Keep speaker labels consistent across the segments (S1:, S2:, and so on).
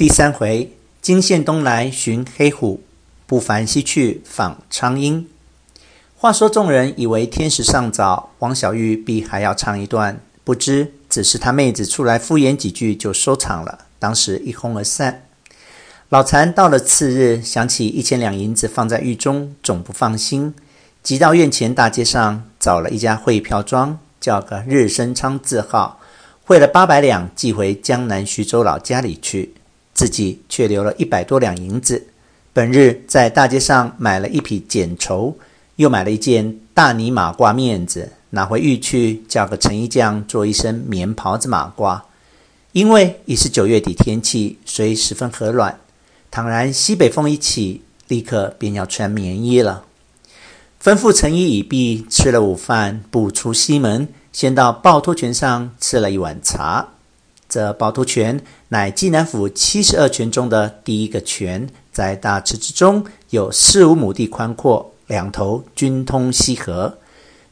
S1: 第三回，金线东来寻黑虎，不凡西去访苍鹰。话说众人以为天时尚早，王小玉必还要唱一段，不知只是他妹子出来敷衍几句就收场了。当时一哄而散。老残到了次日，想起一千两银子放在狱中，总不放心，急到院前大街上找了一家汇票庄，叫个日升昌字号，汇了八百两寄回江南徐州老家里去。自己却留了一百多两银子，本日在大街上买了一匹剪绸，又买了一件大呢马褂面子，拿回玉去，叫个成衣匠做一身棉袍子马褂。因为已是九月底天气，虽十分和暖，倘然西北风一起，立刻便要穿棉衣了。吩咐成衣已毕，吃了午饭，不出西门，先到趵突泉上吃了一碗茶。这趵突泉乃济南府七十二泉中的第一个泉，在大池之中，有四五亩地宽阔，两头均通溪河。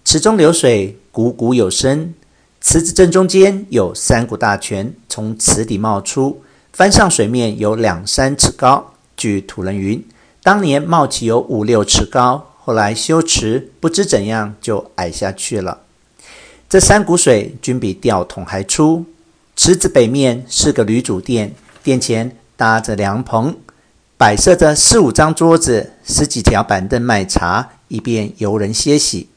S1: 池中流水汩汩有声。池子正中间有三股大泉从池底冒出，翻上水面有两三尺高。据土人云，当年冒起有五六尺高，后来修池，不知怎样就矮下去了。这三股水均比吊桶还粗。池子北面是个吕祖店，店前搭着凉棚，摆设着四五张桌子、十几条板凳卖茶，以便游人歇息。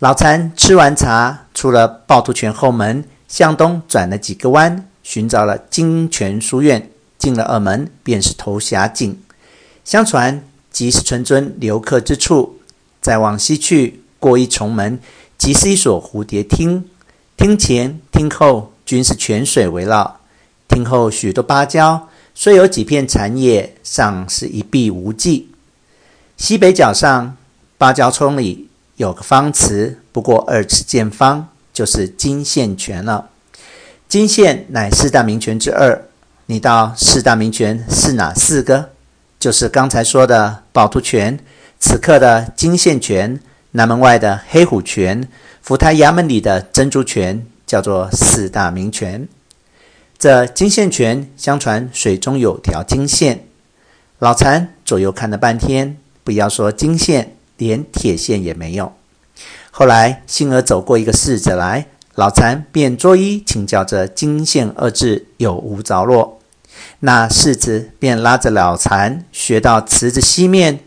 S1: 老残吃完茶，出了趵突泉后门，向东转了几个弯，寻找了金泉书院，进了二门，便是头峡井。相传即是纯尊留客之处。再往西去，过一重门，即是一所蝴蝶厅。厅前厅后。均是泉水围绕，听后许多芭蕉，虽有几片残叶，尚是一碧无际。西北角上芭蕉丛里有个方池，不过二尺见方，就是金线泉了。金线乃四大名泉之二。你道四大名泉是哪四个？就是刚才说的趵突泉，此刻的金线泉，南门外的黑虎泉，府台衙门里的珍珠泉。叫做四大名泉，这金线泉相传水中有条金线。老禅左右看了半天，不要说金线，连铁线也没有。后来幸而走过一个侍者来，老禅便作揖请教这金线二字有无着落。那侍子便拉着老禅学到池子西面，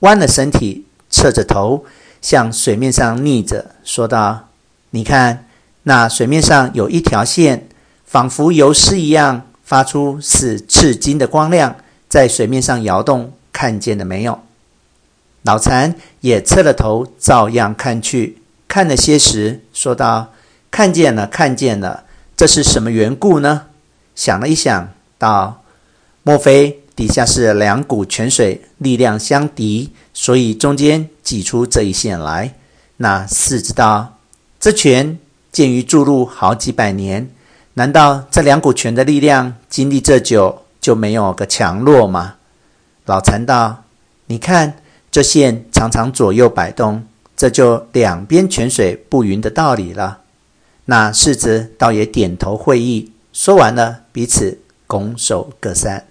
S1: 弯了身体，侧着头向水面上逆着，说道：“你看。”那水面上有一条线，仿佛游丝一样，发出似赤金的光亮，在水面上摇动，看见了没有？老残也侧了头，照样看去，看了些时，说道：“看见了，看见了，这是什么缘故呢？”想了一想，道：“莫非底下是两股泉水，力量相敌，所以中间挤出这一线来？”那四子道：“这泉。”建于筑路好几百年，难道这两股泉的力量经历这久就没有个强弱吗？老残道：“你看这线常常左右摆动，这就两边泉水不匀的道理了。”那世子倒也点头会意，说完了，彼此拱手各散。